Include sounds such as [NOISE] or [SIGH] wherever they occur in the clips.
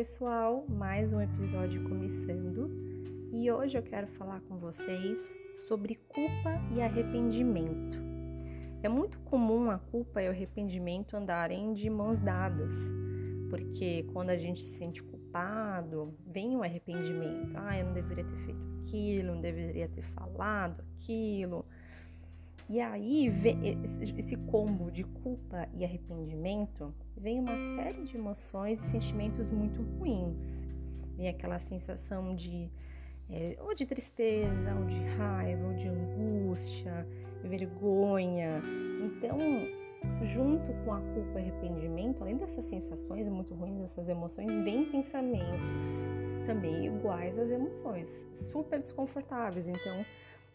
pessoal, mais um episódio começando e hoje eu quero falar com vocês sobre culpa e arrependimento. É muito comum a culpa e o arrependimento andarem de mãos dadas, porque quando a gente se sente culpado, vem o arrependimento. Ah, eu não deveria ter feito aquilo, não deveria ter falado aquilo. E aí, esse combo de culpa e arrependimento, vem uma série de emoções e sentimentos muito ruins. Vem aquela sensação de é, ou de tristeza, ou de raiva, ou de angústia, vergonha. Então, junto com a culpa e arrependimento, além dessas sensações muito ruins, dessas emoções, vem pensamentos também iguais às emoções, super desconfortáveis. Então,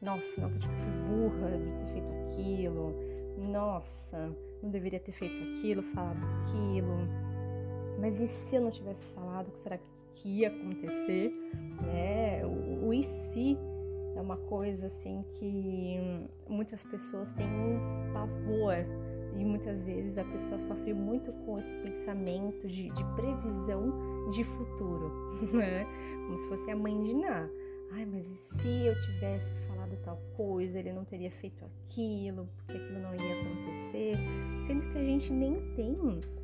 nossa, não eu fui burra de ter feito aquilo. Nossa, não deveria ter feito aquilo, falado aquilo. Mas e se eu não tivesse falado, o que será que ia acontecer? Né? O, o e se é uma coisa assim que muitas pessoas têm um pavor e muitas vezes a pessoa sofre muito com esse pensamento de, de previsão de futuro, [LAUGHS] né? Como se fosse a mãe de Ná. Ai, mas e se eu tivesse falado tal coisa, ele não teria feito aquilo, porque aquilo não ia acontecer, sendo que a gente nem tem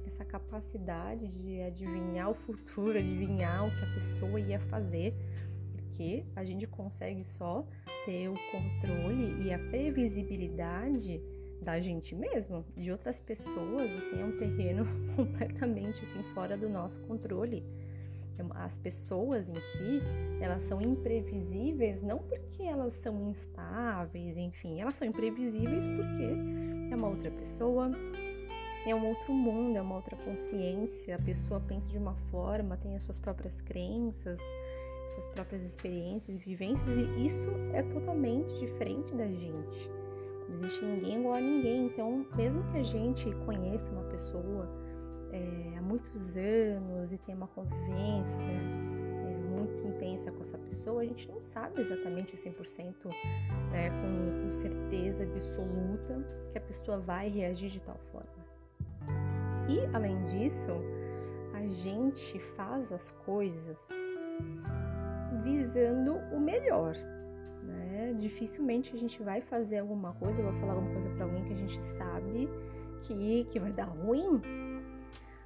essa capacidade de adivinhar o futuro, adivinhar o que a pessoa ia fazer, porque a gente consegue só ter o controle e a previsibilidade da gente mesmo, de outras pessoas, assim, é um terreno [LAUGHS] completamente assim fora do nosso controle. As pessoas em si, elas são imprevisíveis não porque elas são instáveis, enfim, elas são imprevisíveis porque é uma outra pessoa, é um outro mundo, é uma outra consciência, a pessoa pensa de uma forma, tem as suas próprias crenças, suas próprias experiências e vivências, e isso é totalmente diferente da gente. Não existe ninguém igual a ninguém, então, mesmo que a gente conheça uma pessoa, é, há muitos anos e tem uma convivência é, muito intensa com essa pessoa, a gente não sabe exatamente 100% é, com, com certeza absoluta que a pessoa vai reagir de tal forma. E além disso, a gente faz as coisas visando o melhor. Né? Dificilmente a gente vai fazer alguma coisa, vou falar alguma coisa para alguém que a gente sabe que, que vai dar ruim,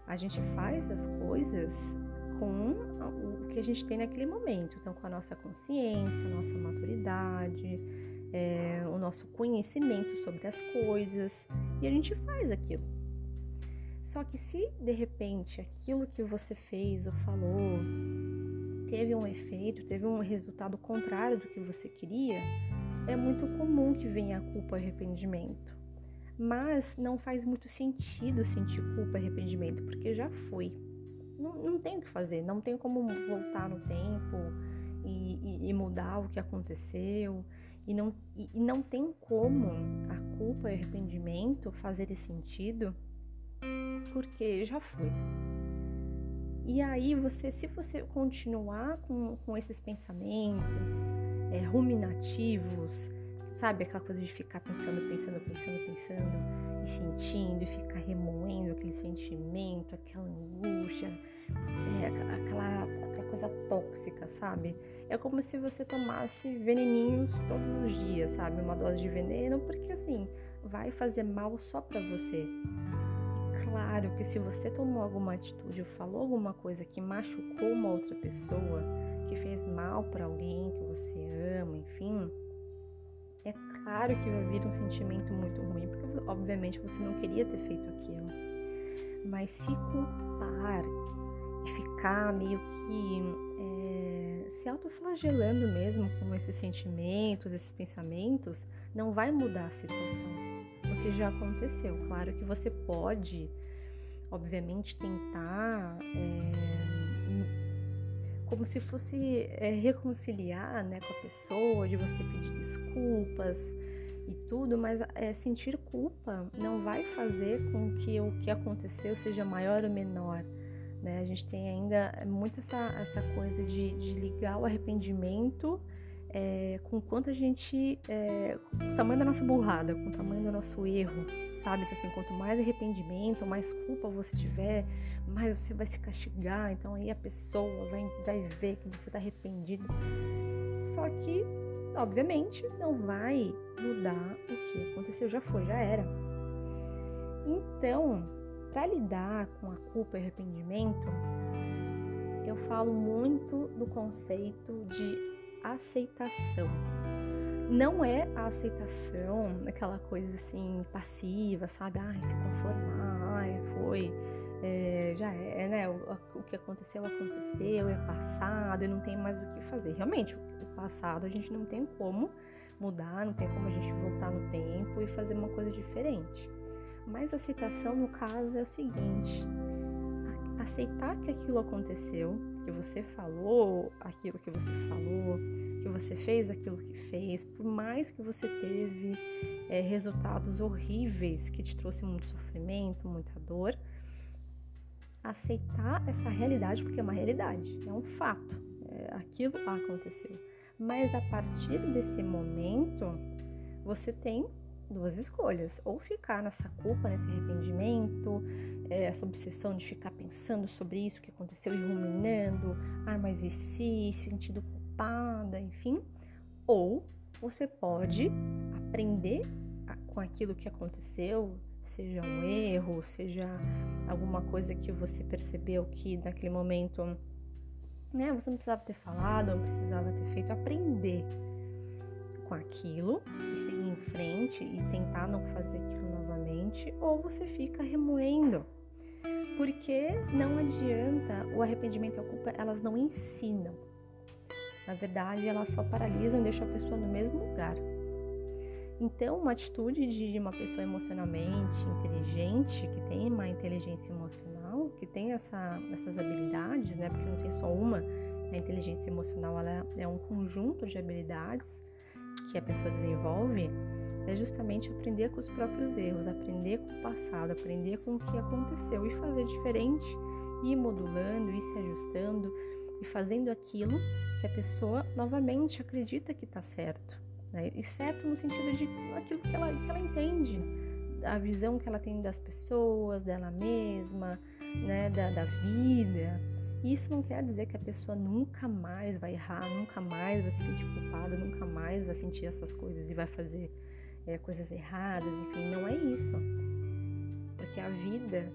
a gente faz as coisas com o que a gente tem naquele momento. Então, com a nossa consciência, nossa maturidade, é, o nosso conhecimento sobre as coisas, e a gente faz aquilo. Só que se de repente aquilo que você fez ou falou teve um efeito, teve um resultado contrário do que você queria, é muito comum que venha a culpa e arrependimento. Mas não faz muito sentido sentir culpa e arrependimento, porque já foi. Não, não tem o que fazer, não tem como voltar no tempo e, e, e mudar o que aconteceu. E não, e, e não tem como a culpa e arrependimento fazerem sentido, porque já foi. E aí você, se você continuar com, com esses pensamentos é, ruminativos, Sabe aquela coisa de ficar pensando, pensando, pensando, pensando e sentindo e ficar remoendo aquele sentimento, aquela angústia, é, aquela, aquela coisa tóxica, sabe? É como se você tomasse veneninhos todos os dias, sabe? Uma dose de veneno, porque assim, vai fazer mal só pra você. Claro que se você tomou alguma atitude ou falou alguma coisa que machucou uma outra pessoa, que fez mal para alguém que você ama, enfim, claro que vai vir um sentimento muito ruim, porque obviamente você não queria ter feito aquilo. Mas se culpar e ficar meio que é, se autoflagelando mesmo com esses sentimentos, esses pensamentos, não vai mudar a situação, porque já aconteceu. Claro que você pode, obviamente, tentar. É, como se fosse é, reconciliar né, com a pessoa, de você pedir desculpas tudo, mas é, sentir culpa não vai fazer com que o que aconteceu seja maior ou menor. Né? A gente tem ainda muito essa, essa coisa de, de ligar o arrependimento é, com quanto a gente. É, com o tamanho da nossa burrada, com o tamanho do nosso erro, sabe? Então, assim, quanto mais arrependimento, mais culpa você tiver, mais você vai se castigar. Então aí a pessoa vai, vai ver que você está arrependido. Só que, obviamente, não vai mudar o que aconteceu, já foi, já era. Então, para lidar com a culpa e arrependimento, eu falo muito do conceito de aceitação. Não é a aceitação, aquela coisa assim passiva, sabe? Ai, se conformar, ai, foi, é, já é, né? O, o, que aconteceu, aconteceu, é passado e não tem mais o que fazer. Realmente, o passado a gente não tem como mudar, não tem como a gente voltar no tempo e fazer uma coisa diferente. Mas a aceitação, no caso, é o seguinte: aceitar que aquilo aconteceu, que você falou aquilo que você falou, que você fez aquilo que fez, por mais que você teve é, resultados horríveis que te trouxe muito sofrimento, muita dor, aceitar essa realidade, porque é uma realidade, é um fato, é, aquilo aconteceu. Mas a partir desse momento, você tem duas escolhas: ou ficar nessa culpa, nesse arrependimento, é, essa obsessão de ficar pensando sobre isso que aconteceu e ruminando, ah, mas e se, sentindo culpada, enfim, ou você pode aprender com aquilo que aconteceu, seja um erro, seja alguma coisa que você percebeu que naquele momento né, você não precisava ter falado, não precisava ter feito, aprender com aquilo e seguir em frente e tentar não fazer aquilo novamente, ou você fica remoendo. Porque não adianta, o arrependimento e a culpa, elas não ensinam. Na verdade, elas só paralisam e deixam a pessoa no mesmo lugar. Então, uma atitude de uma pessoa emocionalmente inteligente, que tem uma inteligência emocional, que tem essa, essas habilidades, né? Porque não tem só uma, a inteligência emocional ela é um conjunto de habilidades que a pessoa desenvolve é justamente aprender com os próprios erros, aprender com o passado, aprender com o que aconteceu e fazer diferente, ir modulando, ir se ajustando e fazendo aquilo que a pessoa novamente acredita que está certo. Né? E certo no sentido de aquilo que ela, que ela entende, a visão que ela tem das pessoas, dela mesma, né? da, da vida. Isso não quer dizer que a pessoa nunca mais vai errar, nunca mais vai se sentir culpada, nunca mais vai sentir essas coisas e vai fazer é, coisas erradas, enfim, não é isso. Porque a vida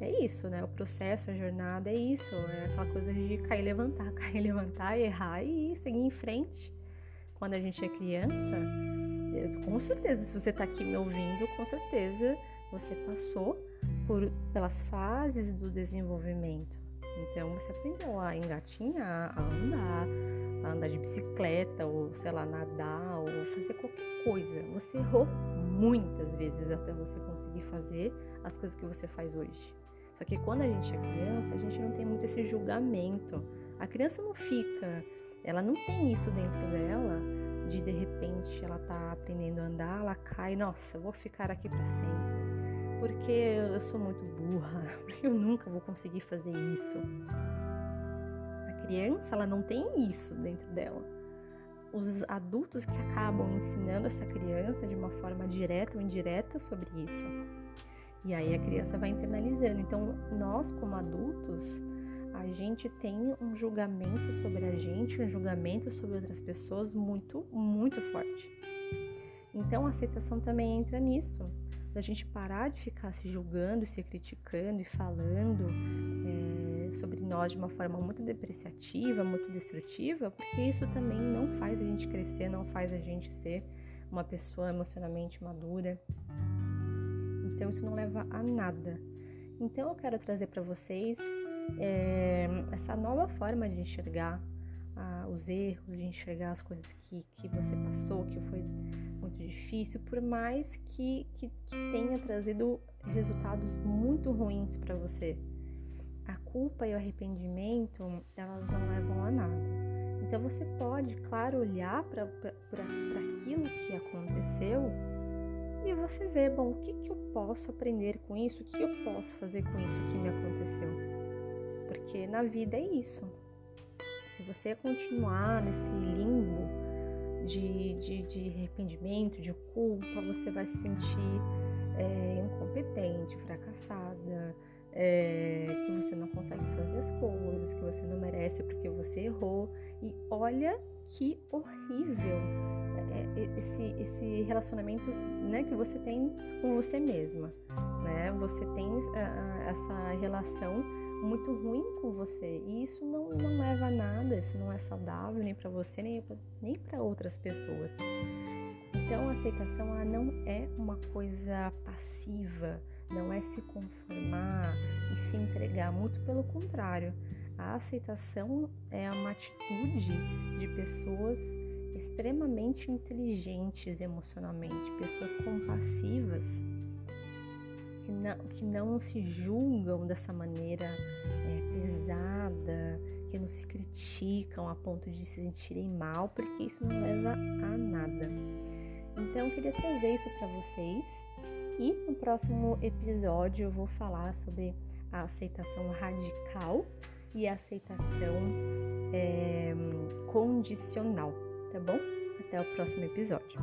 é isso, né? O processo, a jornada é isso, é aquela coisa de cair levantar, [LAUGHS] cair levantar, errar e seguir em frente. Quando a gente é criança, com certeza, se você está aqui me ouvindo, com certeza você passou por, pelas fases do desenvolvimento. Então você aprendeu a engatinhar, a andar, a andar de bicicleta, ou sei lá, nadar, ou fazer qualquer coisa. Você errou muitas vezes até você conseguir fazer as coisas que você faz hoje. Só que quando a gente é criança, a gente não tem muito esse julgamento. A criança não fica, ela não tem isso dentro dela de de repente ela tá aprendendo a andar, ela cai, nossa, vou ficar aqui para sempre porque eu sou muito burra, [LAUGHS] porque eu nunca vou conseguir fazer isso. A criança, ela não tem isso dentro dela. Os adultos que acabam ensinando essa criança de uma forma direta ou indireta sobre isso. E aí a criança vai internalizando. Então, nós como adultos, a gente tem um julgamento sobre a gente, um julgamento sobre outras pessoas muito, muito forte. Então, a aceitação também entra nisso da gente parar de ficar se julgando, se criticando e falando é, sobre nós de uma forma muito depreciativa, muito destrutiva, porque isso também não faz a gente crescer, não faz a gente ser uma pessoa emocionalmente madura. Então isso não leva a nada. Então eu quero trazer para vocês é, essa nova forma de enxergar ah, os erros, de enxergar as coisas que, que você passou, que foi muito difícil, por mais que, que, que tenha trazido resultados muito ruins para você. A culpa e o arrependimento, elas não levam a nada. Então você pode, claro, olhar para aquilo que aconteceu e você ver, bom, o que, que eu posso aprender com isso? O que eu posso fazer com isso que me aconteceu? Porque na vida é isso. Se você continuar nesse limbo de, de, de arrependimento, de culpa, você vai se sentir é, incompetente, fracassada, é, que você não consegue fazer as coisas, que você não merece porque você errou. E olha que horrível é, é esse, esse relacionamento né, que você tem com você mesma. Né? Você tem uh, essa relação muito ruim com você e isso não, não leva a nada, isso não é saudável nem para você nem, nem para outras pessoas. Então, a aceitação ela não é uma coisa passiva, não é se conformar e se entregar, muito pelo contrário. A aceitação é uma atitude de pessoas extremamente inteligentes emocionalmente, pessoas compassivas, não, que não se julgam dessa maneira é, pesada, que não se criticam a ponto de se sentirem mal, porque isso não leva a nada. Então, eu queria trazer isso para vocês e no próximo episódio eu vou falar sobre a aceitação radical e a aceitação é, condicional, tá bom? Até o próximo episódio.